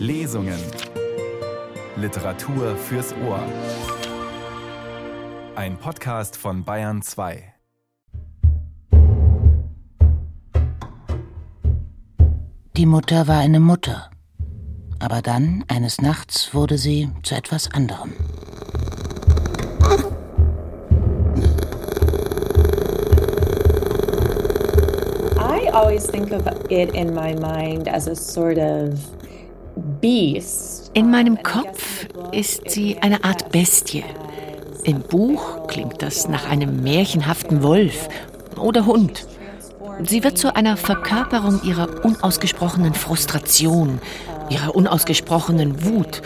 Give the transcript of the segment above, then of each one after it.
Lesungen. Literatur fürs Ohr. Ein Podcast von Bayern 2. Die Mutter war eine Mutter. Aber dann, eines Nachts, wurde sie zu etwas anderem. I always think of it in my mind as a sort of. In meinem Kopf ist sie eine Art Bestie. Im Buch klingt das nach einem märchenhaften Wolf oder Hund. Sie wird zu einer Verkörperung ihrer unausgesprochenen Frustration, ihrer unausgesprochenen Wut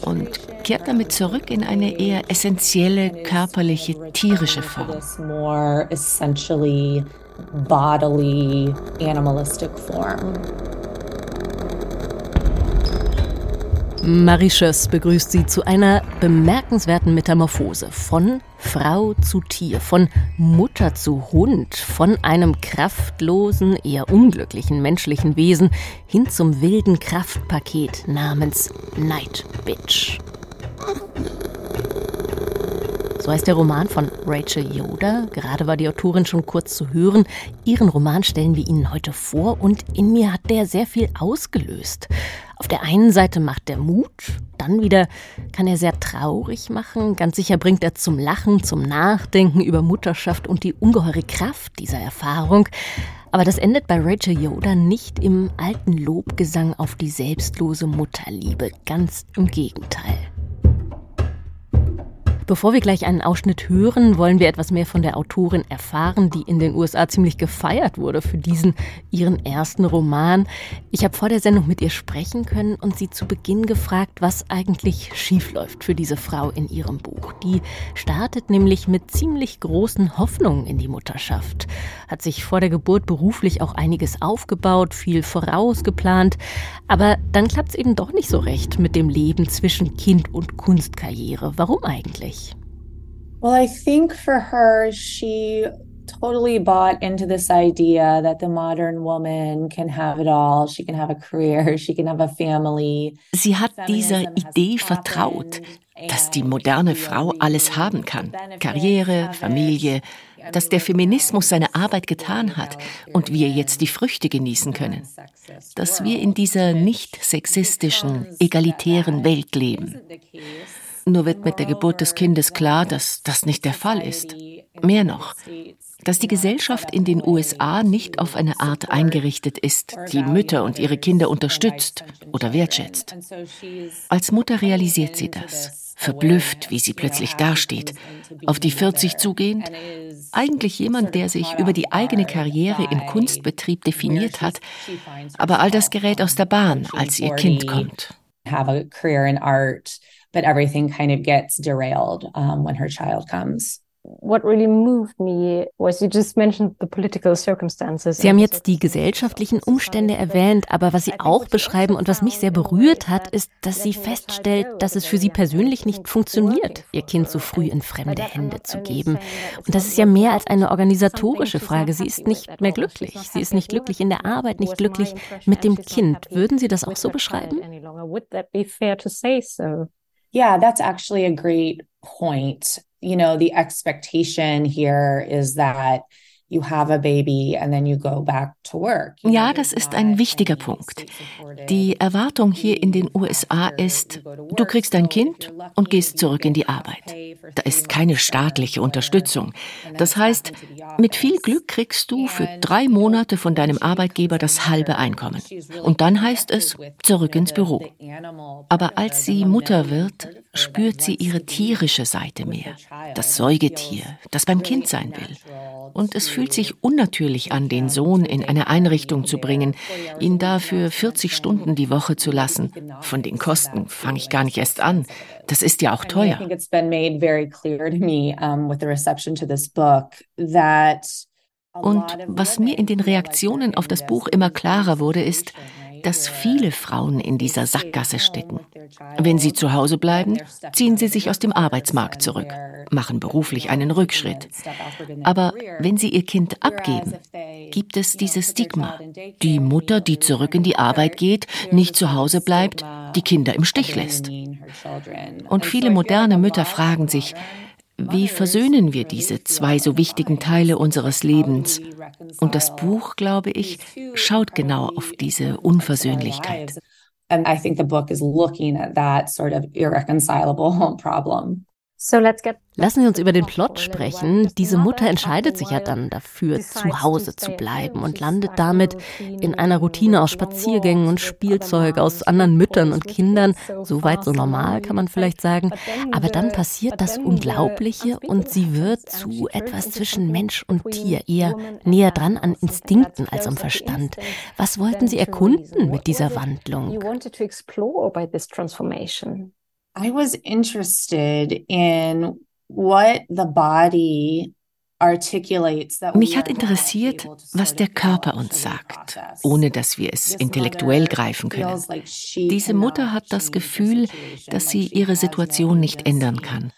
und kehrt damit zurück in eine eher essentielle, körperliche, tierische Form. More essentially bodily, animalistic form. Marie-Schöss begrüßt Sie zu einer bemerkenswerten Metamorphose von Frau zu Tier, von Mutter zu Hund, von einem kraftlosen, eher unglücklichen menschlichen Wesen hin zum wilden Kraftpaket namens Night Bitch. So heißt der Roman von Rachel Yoder. Gerade war die Autorin schon kurz zu hören. Ihren Roman stellen wir Ihnen heute vor und in mir hat der sehr viel ausgelöst. Auf der einen Seite macht der Mut, dann wieder kann er sehr traurig machen. Ganz sicher bringt er zum Lachen, zum Nachdenken über Mutterschaft und die ungeheure Kraft dieser Erfahrung. Aber das endet bei Rachel Yoder nicht im alten Lobgesang auf die selbstlose Mutterliebe. Ganz im Gegenteil. Bevor wir gleich einen Ausschnitt hören, wollen wir etwas mehr von der Autorin erfahren, die in den USA ziemlich gefeiert wurde für diesen ihren ersten Roman. Ich habe vor der Sendung mit ihr sprechen können und sie zu Beginn gefragt, was eigentlich schiefläuft für diese Frau in ihrem Buch. Die startet nämlich mit ziemlich großen Hoffnungen in die Mutterschaft, hat sich vor der Geburt beruflich auch einiges aufgebaut, viel vorausgeplant, aber dann klappt es eben doch nicht so recht mit dem Leben zwischen Kind und Kunstkarriere. Warum eigentlich? Well, I think for her, she totally bought into this idea that the modern woman can have it all. She can have a career, she can have a family. Sie hat dieser Idee vertraut, dass die moderne Frau alles haben kann. Karriere, Familie, dass der Feminismus seine Arbeit getan hat und wir jetzt die Früchte genießen können. Dass wir in dieser nicht sexistischen, egalitären Welt leben. Nur wird mit der Geburt des Kindes klar, dass das nicht der Fall ist. Mehr noch, dass die Gesellschaft in den USA nicht auf eine Art eingerichtet ist, die Mütter und ihre Kinder unterstützt oder wertschätzt. Als Mutter realisiert sie das, verblüfft, wie sie plötzlich dasteht, auf die 40 zugehend, eigentlich jemand, der sich über die eigene Karriere im Kunstbetrieb definiert hat, aber all das gerät aus der Bahn, als ihr Kind kommt. Have a career in art but everything kind of gets derailed um, when her child comes. What really moved me was you just mentioned the political circumstances. Sie haben jetzt die gesellschaftlichen Umstände erwähnt, aber was Sie auch beschreiben und was mich sehr berührt hat, ist, dass sie feststellt, dass es für sie persönlich nicht funktioniert, ihr Kind so früh in fremde Hände zu geben. Und das ist ja mehr als eine organisatorische Frage. Sie ist nicht mehr glücklich. Sie ist nicht glücklich in der Arbeit, nicht glücklich mit dem Kind. Würden Sie das auch so beschreiben? Yeah, that's actually a great point. You know, the expectation here is that you have a baby and then you go back to work. Ja, das ist ein wichtiger Punkt. Die Erwartung hier in den USA ist, du kriegst ein Kind und gehst zurück in die Arbeit. Da ist keine staatliche Unterstützung. Das heißt, mit viel Glück kriegst du für drei Monate von deinem Arbeitgeber das halbe Einkommen. Und dann heißt es, zurück ins Büro. Aber als sie Mutter wird, spürt sie ihre tierische Seite mehr. Das Säugetier, das beim Kind sein will. Und es fühlt sich unnatürlich an, den Sohn in eine Einrichtung zu bringen, ihn dafür 40 Stunden die Woche zu lassen. Von den Kosten fange ich gar nicht erst an. Das ist ja auch teuer. Und was mir in den Reaktionen auf das Buch immer klarer wurde, ist, dass viele Frauen in dieser Sackgasse stecken. Wenn sie zu Hause bleiben, ziehen sie sich aus dem Arbeitsmarkt zurück, machen beruflich einen Rückschritt. Aber wenn sie ihr Kind abgeben, gibt es dieses Stigma. Die Mutter, die zurück in die Arbeit geht, nicht zu Hause bleibt, die Kinder im Stich lässt. Und viele moderne Mütter fragen sich, wie versöhnen wir diese zwei so wichtigen Teile unseres Lebens? Und das Buch, glaube ich, schaut genau auf diese Unversöhnlichkeit. And I think the book is looking at that sort of irreconcilable problem. Lassen Sie uns über den Plot sprechen. Diese Mutter entscheidet sich ja dann dafür, zu Hause zu bleiben und landet damit in einer Routine aus Spaziergängen und Spielzeug aus anderen Müttern und Kindern. Soweit so normal, kann man vielleicht sagen. Aber dann passiert das Unglaubliche und sie wird zu etwas zwischen Mensch und Tier, eher näher dran an Instinkten als am Verstand. Was wollten Sie erkunden mit dieser Wandlung? I was interested in what the body mich hat interessiert, was der Körper uns sagt, ohne dass wir es intellektuell greifen können. Diese Mutter hat das Gefühl, dass sie ihre Situation nicht ändern kann.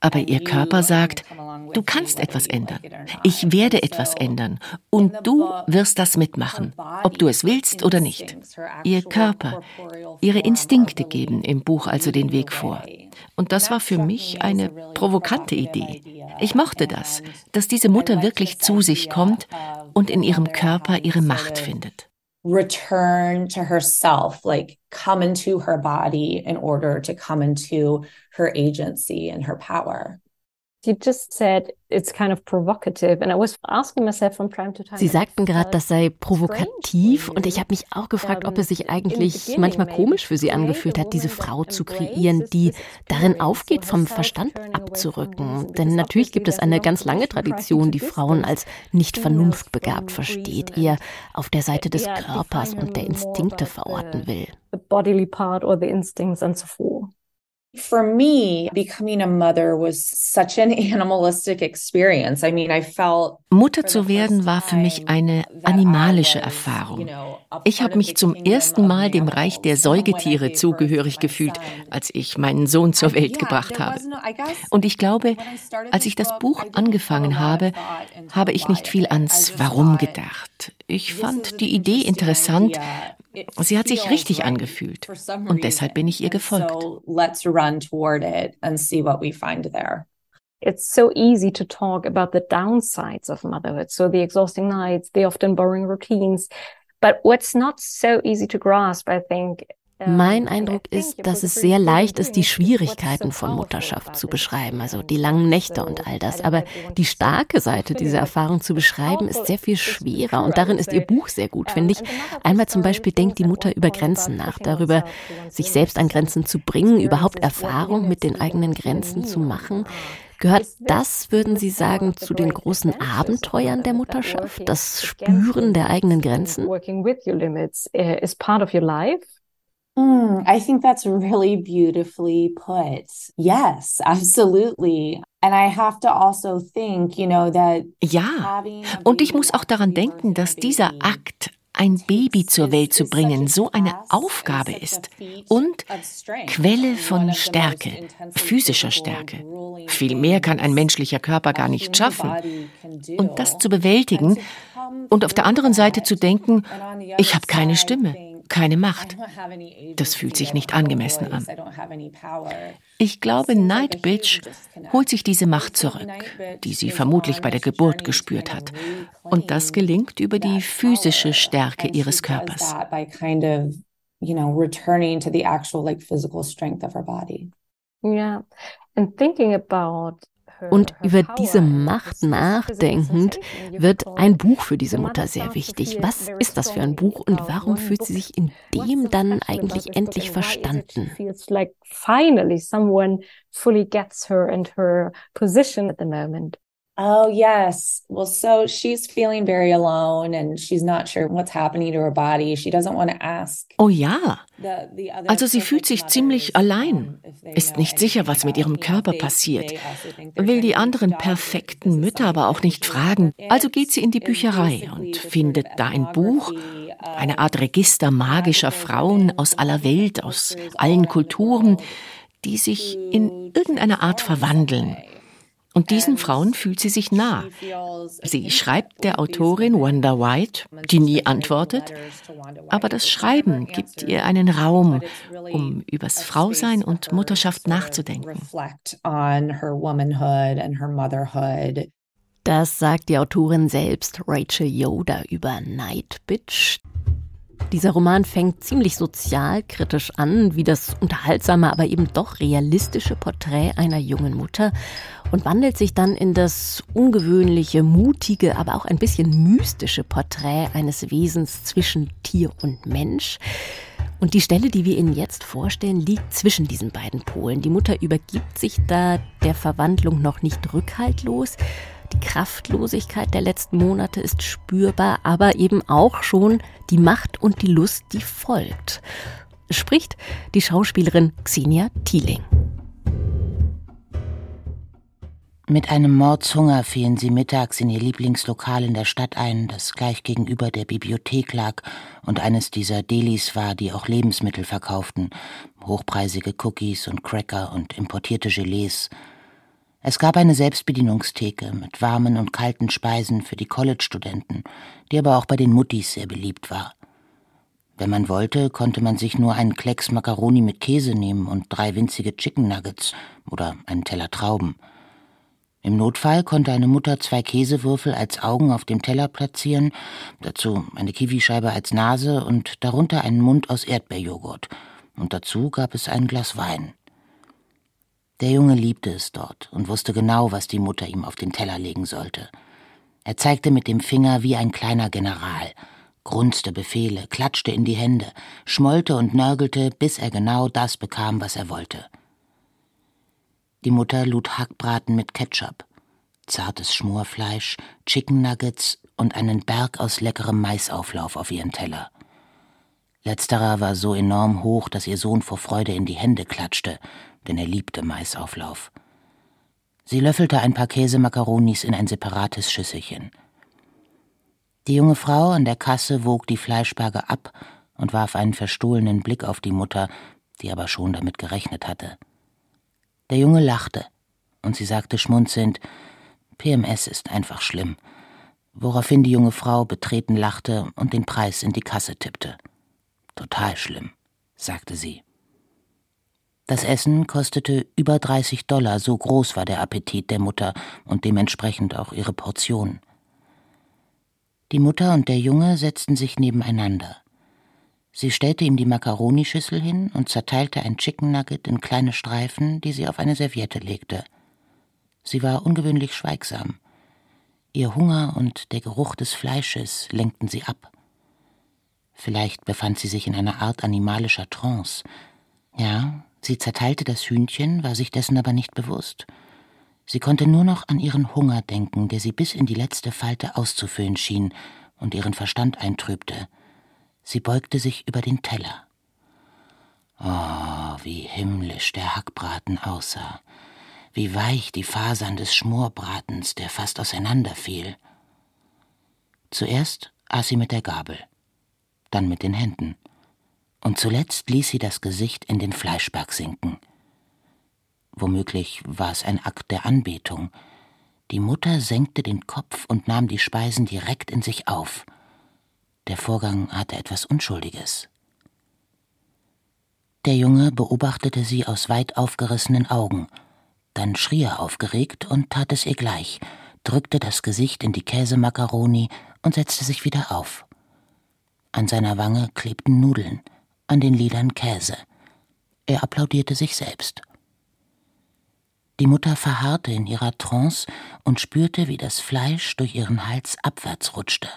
Aber ihr Körper sagt, du kannst etwas ändern. Ich werde etwas ändern. Und du wirst das mitmachen, ob du es willst oder nicht. Ihr Körper, ihre Instinkte geben im Buch also den Weg vor. Und das war für mich eine provokante Idee. Ich mochte das, dass diese Mutter wirklich zu sich kommt und in ihrem Körper ihre Macht findet return to herself, like come into her body in order to come into her agency and her power. Sie sagten gerade, das sei provokativ und ich habe mich auch gefragt, ob es sich eigentlich manchmal komisch für Sie angefühlt hat, diese Frau zu kreieren, die darin aufgeht, vom Verstand abzurücken. Denn natürlich gibt es eine ganz lange Tradition, die Frauen als nicht vernunftbegabt versteht, eher auf der Seite des Körpers und der Instinkte verorten will. For me, becoming a mother was such an animalistic experience. I mean, I felt Mutter zu werden war für mich eine animalische Erfahrung. Ich habe mich zum ersten Mal dem Reich der Säugetiere zugehörig gefühlt, als ich meinen Sohn zur Welt gebracht habe. Und ich glaube, als ich das Buch angefangen habe, habe ich nicht viel ans Warum gedacht. Ich fand die Idee interessant, Sie hat sich richtig angefühlt und deshalb bin ich ihr gefolgt. It's so easy to talk about the downsides of motherhood, so the exhausting nights, the often boring routines. But what's not so easy to grasp, I think, mein Eindruck ist, dass es sehr leicht ist, die Schwierigkeiten von Mutterschaft zu beschreiben, also die langen Nächte und all das. Aber die starke Seite dieser Erfahrung zu beschreiben, ist sehr viel schwerer. Und darin ist ihr Buch sehr gut, finde ich. Einmal zum Beispiel denkt die Mutter über Grenzen nach, darüber, sich selbst an Grenzen zu bringen, überhaupt Erfahrung mit den eigenen Grenzen zu machen. Gehört das, würden Sie sagen, zu den großen Abenteuern der Mutterschaft? Das Spüren der eigenen Grenzen? Mm, I think that's really beautifully put. Yes, absolutely. And I have to also think, you know, that ja, und ich muss auch daran denken, dass dieser Akt ein Baby zur Welt zu bringen, so eine Aufgabe ist und Quelle von Stärke, physischer Stärke. Viel mehr kann ein menschlicher Körper gar nicht schaffen. Und das zu bewältigen und auf der anderen Seite zu denken, ich habe keine Stimme, keine Macht. Das fühlt sich nicht angemessen an. Ich glaube, Night Bitch holt sich diese Macht zurück, die sie vermutlich bei der Geburt gespürt hat. Und das gelingt über die physische Stärke ihres Körpers. Yeah. And thinking und über diese Macht nachdenkend wird ein Buch für diese Mutter sehr wichtig. Was ist das für ein Buch und warum fühlt sie sich in dem dann eigentlich endlich verstanden? Finally, someone fully gets her and her position at the moment. Oh, yes. Well, so she's feeling very alone and she's not sure what's happening to her body. She doesn't want to ask. Oh ja. Also sie fühlt sich ziemlich allein, ist nicht sicher, was mit ihrem Körper passiert, will die anderen perfekten Mütter aber auch nicht fragen. Also geht sie in die Bücherei und findet da ein Buch, eine Art Register magischer Frauen aus aller Welt, aus allen Kulturen, die sich in irgendeiner Art verwandeln Und diesen Frauen fühlt sie sich nah. Sie schreibt der Autorin Wanda White, die nie antwortet, aber das Schreiben gibt ihr einen Raum, um übers Frausein und Mutterschaft nachzudenken. Das sagt die Autorin selbst, Rachel Yoda, über Night Bitch. Dieser Roman fängt ziemlich sozialkritisch an, wie das unterhaltsame, aber eben doch realistische Porträt einer jungen Mutter und wandelt sich dann in das ungewöhnliche, mutige, aber auch ein bisschen mystische Porträt eines Wesens zwischen Tier und Mensch. Und die Stelle, die wir Ihnen jetzt vorstellen, liegt zwischen diesen beiden Polen. Die Mutter übergibt sich da der Verwandlung noch nicht rückhaltlos, die Kraftlosigkeit der letzten Monate ist spürbar, aber eben auch schon die Macht und die Lust, die folgt. Spricht die Schauspielerin Xenia Thieling. Mit einem Mordshunger fielen sie mittags in ihr Lieblingslokal in der Stadt ein, das gleich gegenüber der Bibliothek lag und eines dieser Delis war, die auch Lebensmittel verkauften, hochpreisige Cookies und Cracker und importierte Gelees, es gab eine Selbstbedienungstheke mit warmen und kalten Speisen für die College-Studenten, die aber auch bei den Muttis sehr beliebt war. Wenn man wollte, konnte man sich nur einen Klecks Macaroni mit Käse nehmen und drei winzige Chicken Nuggets oder einen Teller Trauben. Im Notfall konnte eine Mutter zwei Käsewürfel als Augen auf dem Teller platzieren, dazu eine Kiwischeibe als Nase und darunter einen Mund aus Erdbeerjoghurt. Und dazu gab es ein Glas Wein. Der Junge liebte es dort und wusste genau, was die Mutter ihm auf den Teller legen sollte. Er zeigte mit dem Finger wie ein kleiner General, grunzte Befehle, klatschte in die Hände, schmollte und nörgelte, bis er genau das bekam, was er wollte. Die Mutter lud Hackbraten mit Ketchup, zartes Schmorfleisch, Chicken Nuggets und einen Berg aus leckerem Maisauflauf auf ihren Teller. Letzterer war so enorm hoch, dass ihr Sohn vor Freude in die Hände klatschte denn er liebte Maisauflauf. Sie löffelte ein paar Käsemakaronis in ein separates Schüsselchen. Die junge Frau an der Kasse wog die Fleischberge ab und warf einen verstohlenen Blick auf die Mutter, die aber schon damit gerechnet hatte. Der Junge lachte, und sie sagte schmunzelnd, PMS ist einfach schlimm, woraufhin die junge Frau betreten lachte und den Preis in die Kasse tippte. Total schlimm, sagte sie. Das Essen kostete über 30 Dollar, so groß war der Appetit der Mutter und dementsprechend auch ihre Portion. Die Mutter und der Junge setzten sich nebeneinander. Sie stellte ihm die Makaronischüssel hin und zerteilte ein Chicken Nugget in kleine Streifen, die sie auf eine Serviette legte. Sie war ungewöhnlich schweigsam. Ihr Hunger und der Geruch des Fleisches lenkten sie ab. Vielleicht befand sie sich in einer Art animalischer Trance. Ja, Sie zerteilte das Hühnchen, war sich dessen aber nicht bewusst. Sie konnte nur noch an ihren Hunger denken, der sie bis in die letzte Falte auszufüllen schien und ihren Verstand eintrübte. Sie beugte sich über den Teller. Oh, wie himmlisch der Hackbraten aussah, wie weich die Fasern des Schmorbratens, der fast auseinanderfiel. Zuerst aß sie mit der Gabel, dann mit den Händen und zuletzt ließ sie das Gesicht in den Fleischberg sinken. Womöglich war es ein Akt der Anbetung. Die Mutter senkte den Kopf und nahm die Speisen direkt in sich auf. Der Vorgang hatte etwas Unschuldiges. Der Junge beobachtete sie aus weit aufgerissenen Augen. Dann schrie er aufgeregt und tat es ihr gleich, drückte das Gesicht in die Käsemakaroni und setzte sich wieder auf. An seiner Wange klebten Nudeln an den Lidern Käse. Er applaudierte sich selbst. Die Mutter verharrte in ihrer Trance und spürte, wie das Fleisch durch ihren Hals abwärts rutschte.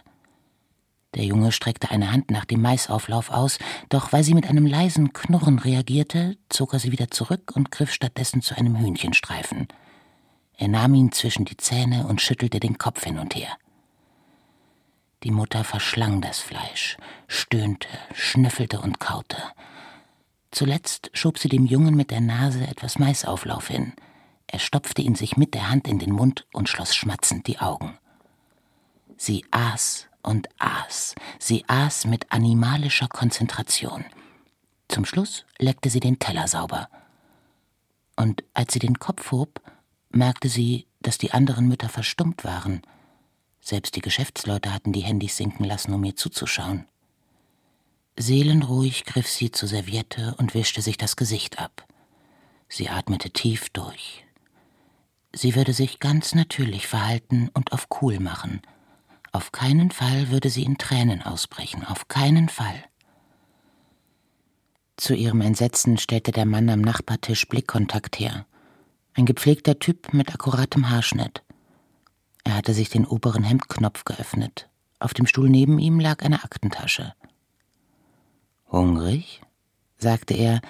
Der Junge streckte eine Hand nach dem Maisauflauf aus, doch weil sie mit einem leisen Knurren reagierte, zog er sie wieder zurück und griff stattdessen zu einem Hühnchenstreifen. Er nahm ihn zwischen die Zähne und schüttelte den Kopf hin und her. Die Mutter verschlang das Fleisch, stöhnte, schnüffelte und kaute. Zuletzt schob sie dem Jungen mit der Nase etwas Maisauflauf hin. Er stopfte ihn sich mit der Hand in den Mund und schloss schmatzend die Augen. Sie aß und aß, sie aß mit animalischer Konzentration. Zum Schluss leckte sie den Teller sauber. Und als sie den Kopf hob, merkte sie, dass die anderen Mütter verstummt waren. Selbst die Geschäftsleute hatten die Handys sinken lassen, um ihr zuzuschauen. Seelenruhig griff sie zur Serviette und wischte sich das Gesicht ab. Sie atmete tief durch. Sie würde sich ganz natürlich verhalten und auf cool machen. Auf keinen Fall würde sie in Tränen ausbrechen, auf keinen Fall. Zu ihrem Entsetzen stellte der Mann am Nachbartisch Blickkontakt her. Ein gepflegter Typ mit akkuratem Haarschnitt. Er hatte sich den oberen Hemdknopf geöffnet. Auf dem Stuhl neben ihm lag eine Aktentasche. Hungrig? sagte er,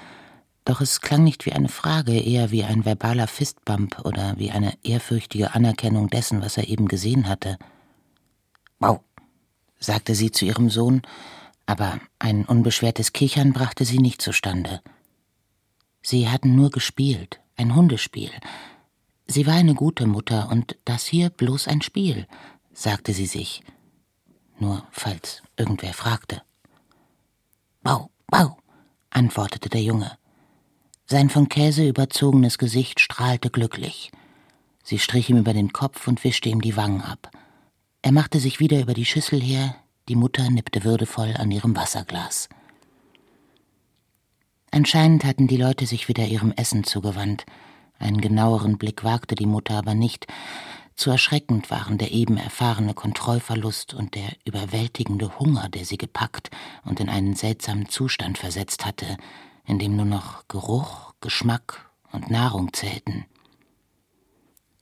doch es klang nicht wie eine Frage, eher wie ein verbaler Fistbump oder wie eine ehrfürchtige Anerkennung dessen, was er eben gesehen hatte. Wow, sagte sie zu ihrem Sohn, aber ein unbeschwertes Kichern brachte sie nicht zustande. Sie hatten nur gespielt, ein Hundespiel. Sie war eine gute Mutter und das hier bloß ein Spiel, sagte sie sich. Nur falls irgendwer fragte. Bau, bau, antwortete der Junge. Sein von Käse überzogenes Gesicht strahlte glücklich. Sie strich ihm über den Kopf und wischte ihm die Wangen ab. Er machte sich wieder über die Schüssel her, die Mutter nippte würdevoll an ihrem Wasserglas. Anscheinend hatten die Leute sich wieder ihrem Essen zugewandt. Einen genaueren Blick wagte die Mutter aber nicht. Zu erschreckend waren der eben erfahrene Kontrollverlust und der überwältigende Hunger, der sie gepackt und in einen seltsamen Zustand versetzt hatte, in dem nur noch Geruch, Geschmack und Nahrung zählten.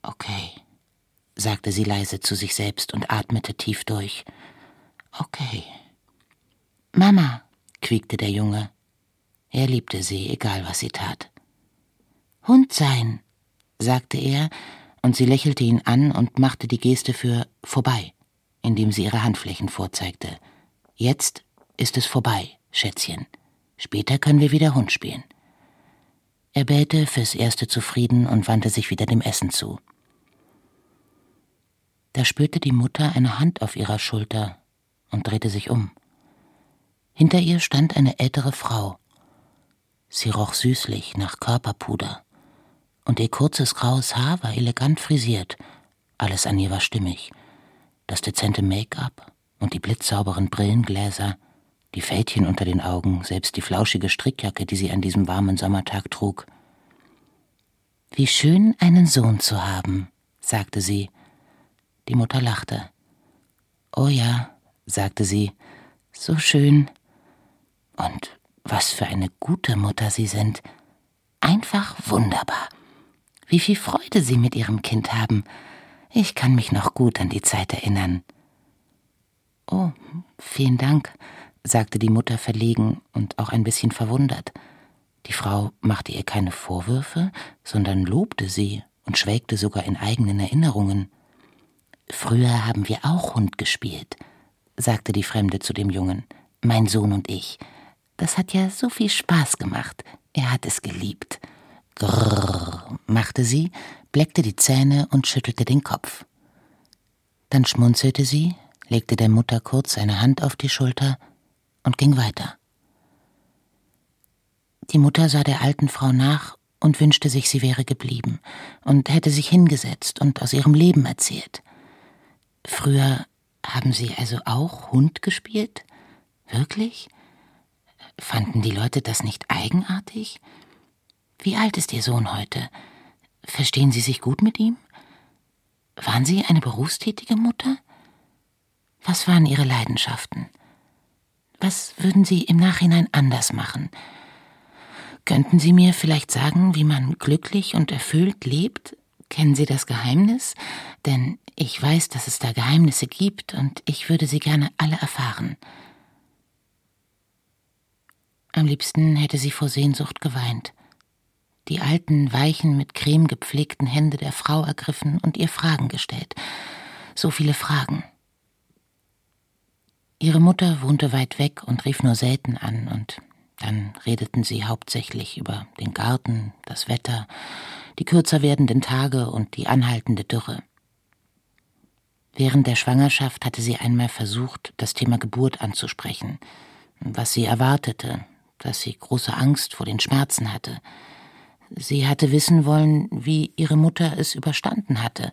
Okay, sagte sie leise zu sich selbst und atmete tief durch. Okay. Mama, quiekte der Junge. Er liebte sie, egal was sie tat. Hund sein, sagte er, und sie lächelte ihn an und machte die Geste für vorbei, indem sie ihre Handflächen vorzeigte. Jetzt ist es vorbei, Schätzchen. Später können wir wieder Hund spielen. Er bellte fürs Erste zufrieden und wandte sich wieder dem Essen zu. Da spürte die Mutter eine Hand auf ihrer Schulter und drehte sich um. Hinter ihr stand eine ältere Frau. Sie roch süßlich nach Körperpuder, und ihr kurzes graues Haar war elegant frisiert, alles an ihr war stimmig. Das dezente Make-up und die blitzsauberen Brillengläser, die Fältchen unter den Augen, selbst die flauschige Strickjacke, die sie an diesem warmen Sommertag trug. Wie schön, einen Sohn zu haben, sagte sie. Die Mutter lachte. Oh ja, sagte sie, so schön. Und was für eine gute Mutter Sie sind. Einfach wunderbar. Wie viel Freude Sie mit Ihrem Kind haben. Ich kann mich noch gut an die Zeit erinnern. Oh, vielen Dank, sagte die Mutter verlegen und auch ein bisschen verwundert. Die Frau machte ihr keine Vorwürfe, sondern lobte sie und schwelgte sogar in eigenen Erinnerungen. Früher haben wir auch Hund gespielt, sagte die Fremde zu dem Jungen, mein Sohn und ich. Das hat ja so viel Spaß gemacht. Er hat es geliebt. Grrr, machte sie, bleckte die Zähne und schüttelte den Kopf. Dann schmunzelte sie, legte der Mutter kurz eine Hand auf die Schulter und ging weiter. Die Mutter sah der alten Frau nach und wünschte sich, sie wäre geblieben und hätte sich hingesetzt und aus ihrem Leben erzählt. Früher haben Sie also auch Hund gespielt? Wirklich? Fanden die Leute das nicht eigenartig? Wie alt ist Ihr Sohn heute? Verstehen Sie sich gut mit ihm? Waren Sie eine berufstätige Mutter? Was waren Ihre Leidenschaften? Was würden Sie im Nachhinein anders machen? Könnten Sie mir vielleicht sagen, wie man glücklich und erfüllt lebt? Kennen Sie das Geheimnis? Denn ich weiß, dass es da Geheimnisse gibt und ich würde sie gerne alle erfahren. Am liebsten hätte sie vor Sehnsucht geweint, die alten, weichen, mit Creme gepflegten Hände der Frau ergriffen und ihr Fragen gestellt. So viele Fragen. Ihre Mutter wohnte weit weg und rief nur selten an, und dann redeten sie hauptsächlich über den Garten, das Wetter, die kürzer werdenden Tage und die anhaltende Dürre. Während der Schwangerschaft hatte sie einmal versucht, das Thema Geburt anzusprechen, was sie erwartete, dass sie große Angst vor den Schmerzen hatte. Sie hatte wissen wollen, wie ihre Mutter es überstanden hatte,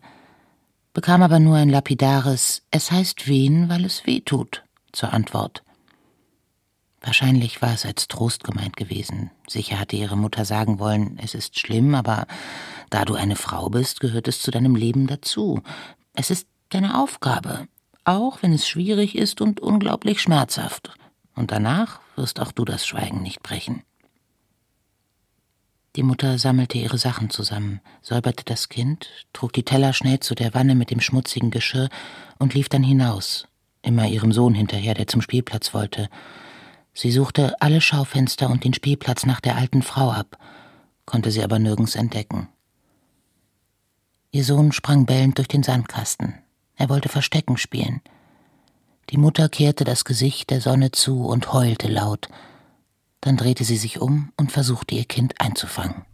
bekam aber nur ein lapidares Es heißt wehen, weil es weh tut zur Antwort. Wahrscheinlich war es als Trost gemeint gewesen. Sicher hatte ihre Mutter sagen wollen, es ist schlimm, aber da du eine Frau bist, gehört es zu deinem Leben dazu. Es ist deine Aufgabe, auch wenn es schwierig ist und unglaublich schmerzhaft. Und danach wirst auch du das Schweigen nicht brechen. Die Mutter sammelte ihre Sachen zusammen, säuberte das Kind, trug die Teller schnell zu der Wanne mit dem schmutzigen Geschirr und lief dann hinaus, immer ihrem Sohn hinterher, der zum Spielplatz wollte, Sie suchte alle Schaufenster und den Spielplatz nach der alten Frau ab, konnte sie aber nirgends entdecken. Ihr Sohn sprang bellend durch den Sandkasten. Er wollte Verstecken spielen. Die Mutter kehrte das Gesicht der Sonne zu und heulte laut. Dann drehte sie sich um und versuchte ihr Kind einzufangen.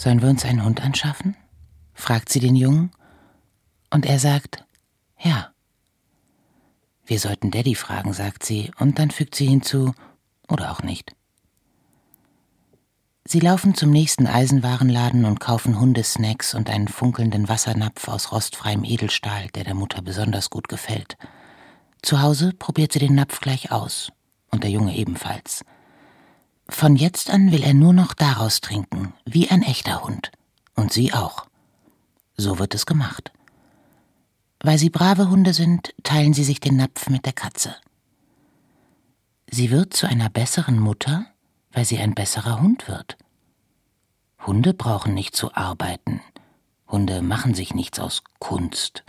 Sollen wir uns einen Hund anschaffen? fragt sie den Jungen. Und er sagt, ja. Wir sollten Daddy fragen, sagt sie, und dann fügt sie hinzu, oder auch nicht. Sie laufen zum nächsten Eisenwarenladen und kaufen Hundesnacks und einen funkelnden Wassernapf aus rostfreiem Edelstahl, der der Mutter besonders gut gefällt. Zu Hause probiert sie den Napf gleich aus, und der Junge ebenfalls. Von jetzt an will er nur noch daraus trinken, wie ein echter Hund. Und sie auch. So wird es gemacht. Weil sie brave Hunde sind, teilen sie sich den Napf mit der Katze. Sie wird zu einer besseren Mutter, weil sie ein besserer Hund wird. Hunde brauchen nicht zu arbeiten. Hunde machen sich nichts aus Kunst.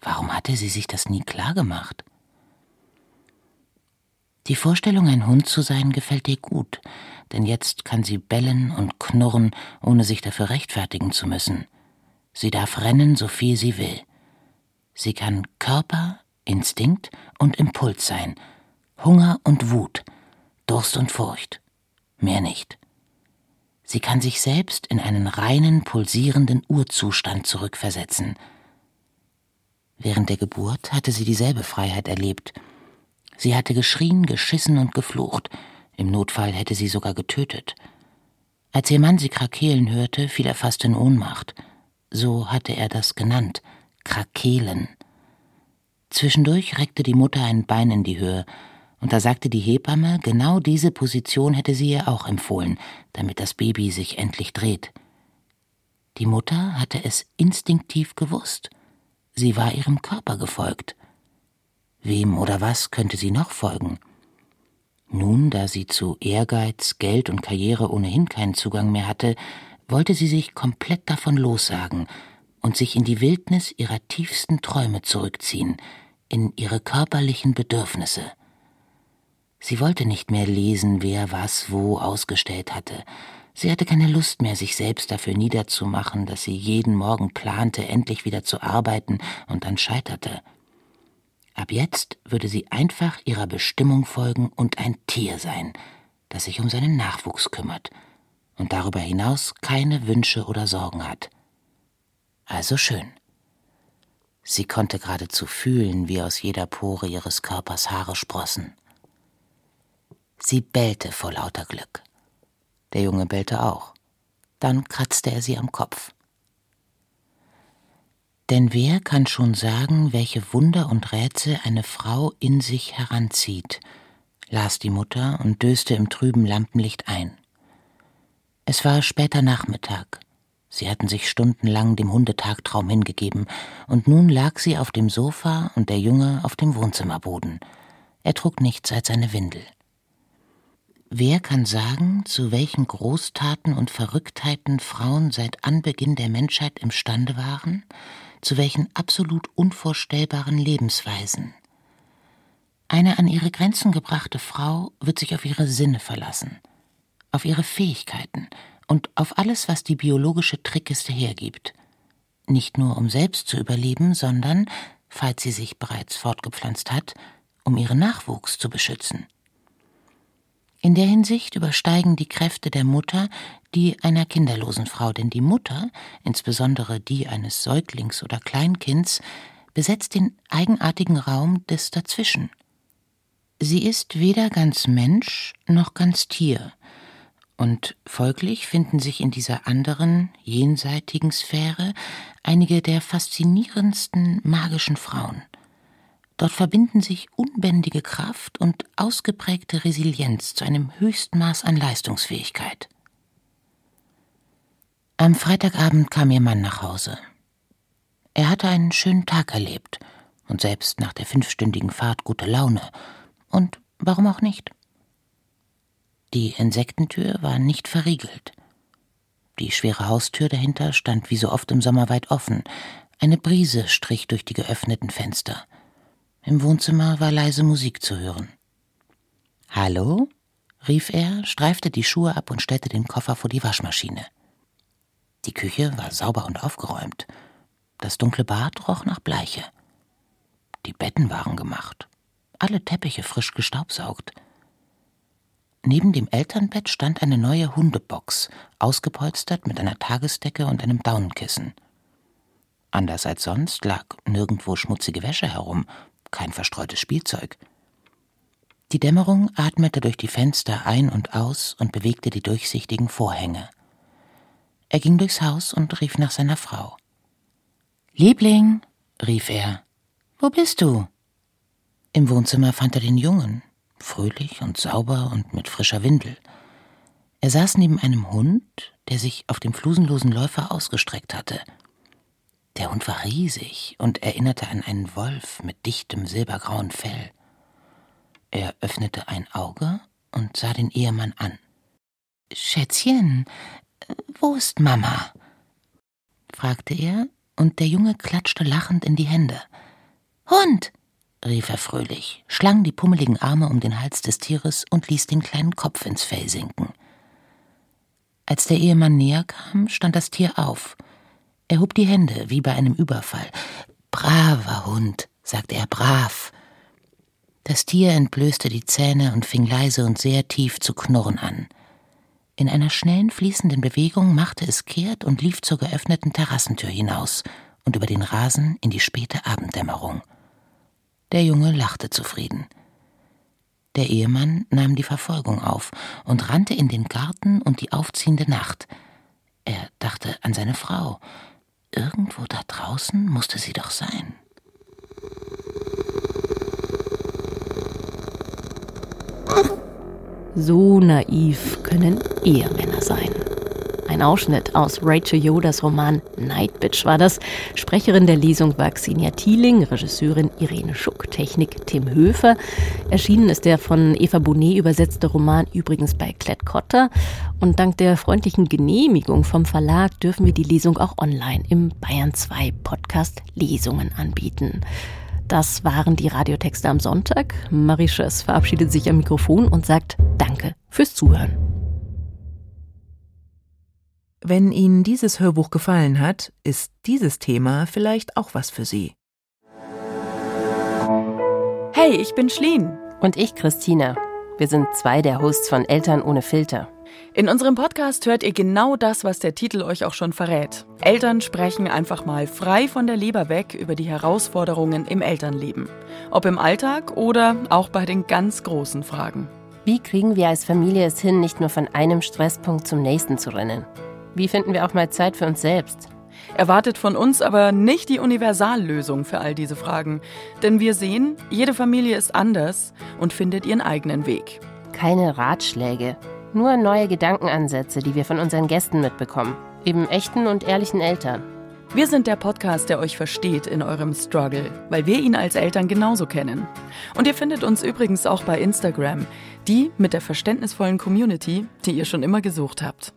Warum hatte sie sich das nie klar gemacht? Die Vorstellung, ein Hund zu sein, gefällt ihr gut, denn jetzt kann sie bellen und knurren, ohne sich dafür rechtfertigen zu müssen. Sie darf rennen, so viel sie will. Sie kann Körper, Instinkt und Impuls sein, Hunger und Wut, Durst und Furcht. Mehr nicht. Sie kann sich selbst in einen reinen, pulsierenden Urzustand zurückversetzen. Während der Geburt hatte sie dieselbe Freiheit erlebt, Sie hatte geschrien, geschissen und geflucht. Im Notfall hätte sie sogar getötet. Als ihr Mann sie krakeelen hörte, fiel er fast in Ohnmacht. So hatte er das genannt. Krakeelen. Zwischendurch reckte die Mutter ein Bein in die Höhe, und da sagte die Hebamme, genau diese Position hätte sie ihr auch empfohlen, damit das Baby sich endlich dreht. Die Mutter hatte es instinktiv gewusst. Sie war ihrem Körper gefolgt. Wem oder was könnte sie noch folgen? Nun, da sie zu Ehrgeiz, Geld und Karriere ohnehin keinen Zugang mehr hatte, wollte sie sich komplett davon lossagen und sich in die Wildnis ihrer tiefsten Träume zurückziehen, in ihre körperlichen Bedürfnisse. Sie wollte nicht mehr lesen, wer was wo ausgestellt hatte. Sie hatte keine Lust mehr, sich selbst dafür niederzumachen, dass sie jeden Morgen plante, endlich wieder zu arbeiten und dann scheiterte. Ab jetzt würde sie einfach ihrer Bestimmung folgen und ein Tier sein, das sich um seinen Nachwuchs kümmert und darüber hinaus keine Wünsche oder Sorgen hat. Also schön. Sie konnte geradezu fühlen, wie aus jeder Pore ihres Körpers Haare sprossen. Sie bellte vor lauter Glück. Der Junge bellte auch. Dann kratzte er sie am Kopf. Denn wer kann schon sagen, welche Wunder und Rätsel eine Frau in sich heranzieht, las die Mutter und döste im trüben Lampenlicht ein. Es war später Nachmittag. Sie hatten sich stundenlang dem Hundetagtraum hingegeben, und nun lag sie auf dem Sofa und der Junge auf dem Wohnzimmerboden. Er trug nichts als eine Windel. Wer kann sagen, zu welchen Großtaten und Verrücktheiten Frauen seit Anbeginn der Menschheit imstande waren? zu welchen absolut unvorstellbaren Lebensweisen. Eine an ihre Grenzen gebrachte Frau wird sich auf ihre Sinne verlassen, auf ihre Fähigkeiten und auf alles, was die biologische Trickkiste hergibt. Nicht nur um selbst zu überleben, sondern, falls sie sich bereits fortgepflanzt hat, um ihren Nachwuchs zu beschützen. In der Hinsicht übersteigen die Kräfte der Mutter die einer kinderlosen Frau, denn die Mutter, insbesondere die eines Säuglings oder Kleinkinds, besetzt den eigenartigen Raum des Dazwischen. Sie ist weder ganz Mensch noch ganz Tier, und folglich finden sich in dieser anderen, jenseitigen Sphäre einige der faszinierendsten magischen Frauen. Dort verbinden sich unbändige Kraft und ausgeprägte Resilienz zu einem Höchstmaß an Leistungsfähigkeit. Am Freitagabend kam ihr Mann nach Hause. Er hatte einen schönen Tag erlebt und selbst nach der fünfstündigen Fahrt gute Laune. Und warum auch nicht? Die Insektentür war nicht verriegelt. Die schwere Haustür dahinter stand wie so oft im Sommer weit offen. Eine Brise strich durch die geöffneten Fenster. Im Wohnzimmer war leise Musik zu hören. Hallo? rief er, streifte die Schuhe ab und stellte den Koffer vor die Waschmaschine. Die Küche war sauber und aufgeräumt. Das dunkle Bad roch nach Bleiche. Die Betten waren gemacht, alle Teppiche frisch gestaubsaugt. Neben dem Elternbett stand eine neue Hundebox, ausgepolstert mit einer Tagesdecke und einem Daunenkissen. Anders als sonst lag nirgendwo schmutzige Wäsche herum, kein verstreutes Spielzeug. Die Dämmerung atmete durch die Fenster ein und aus und bewegte die durchsichtigen Vorhänge. Er ging durchs Haus und rief nach seiner Frau. Liebling, rief er, wo bist du? Im Wohnzimmer fand er den Jungen, fröhlich und sauber und mit frischer Windel. Er saß neben einem Hund, der sich auf dem flusenlosen Läufer ausgestreckt hatte. Der Hund war riesig und erinnerte an einen Wolf mit dichtem silbergrauen Fell. Er öffnete ein Auge und sah den Ehemann an. Schätzchen, wo ist Mama? fragte er, und der Junge klatschte lachend in die Hände. Hund! rief er fröhlich, schlang die pummeligen Arme um den Hals des Tieres und ließ den kleinen Kopf ins Fell sinken. Als der Ehemann näher kam, stand das Tier auf er hob die Hände wie bei einem Überfall. Braver Hund, sagte er brav. Das Tier entblößte die Zähne und fing leise und sehr tief zu knurren an. In einer schnellen, fließenden Bewegung machte es kehrt und lief zur geöffneten Terrassentür hinaus und über den Rasen in die späte Abenddämmerung. Der Junge lachte zufrieden. Der Ehemann nahm die Verfolgung auf und rannte in den Garten und die aufziehende Nacht. Er dachte an seine Frau, Irgendwo da draußen musste sie doch sein. So naiv können Ehemänner sein. Ein Ausschnitt aus Rachel Yodas Roman Night Bitch war das. Sprecherin der Lesung war Xenia Thieling, Regisseurin Irene Schuck, Technik Tim Höfer. Erschienen ist der von Eva Bonet übersetzte Roman übrigens bei Klett Cotta. Und dank der freundlichen Genehmigung vom Verlag dürfen wir die Lesung auch online im Bayern 2 Podcast Lesungen anbieten. Das waren die Radiotexte am Sonntag. Marie Schöss verabschiedet sich am Mikrofon und sagt Danke fürs Zuhören. Wenn Ihnen dieses Hörbuch gefallen hat, ist dieses Thema vielleicht auch was für Sie. Hey, ich bin Schleen. Und ich, Christina. Wir sind zwei der Hosts von Eltern ohne Filter. In unserem Podcast hört ihr genau das, was der Titel euch auch schon verrät. Eltern sprechen einfach mal frei von der Leber weg über die Herausforderungen im Elternleben. Ob im Alltag oder auch bei den ganz großen Fragen. Wie kriegen wir als Familie es hin, nicht nur von einem Stresspunkt zum nächsten zu rennen? Wie finden wir auch mal Zeit für uns selbst? Erwartet von uns aber nicht die Universallösung für all diese Fragen. Denn wir sehen, jede Familie ist anders und findet ihren eigenen Weg. Keine Ratschläge, nur neue Gedankenansätze, die wir von unseren Gästen mitbekommen. Eben echten und ehrlichen Eltern. Wir sind der Podcast, der euch versteht in eurem Struggle, weil wir ihn als Eltern genauso kennen. Und ihr findet uns übrigens auch bei Instagram, die mit der verständnisvollen Community, die ihr schon immer gesucht habt.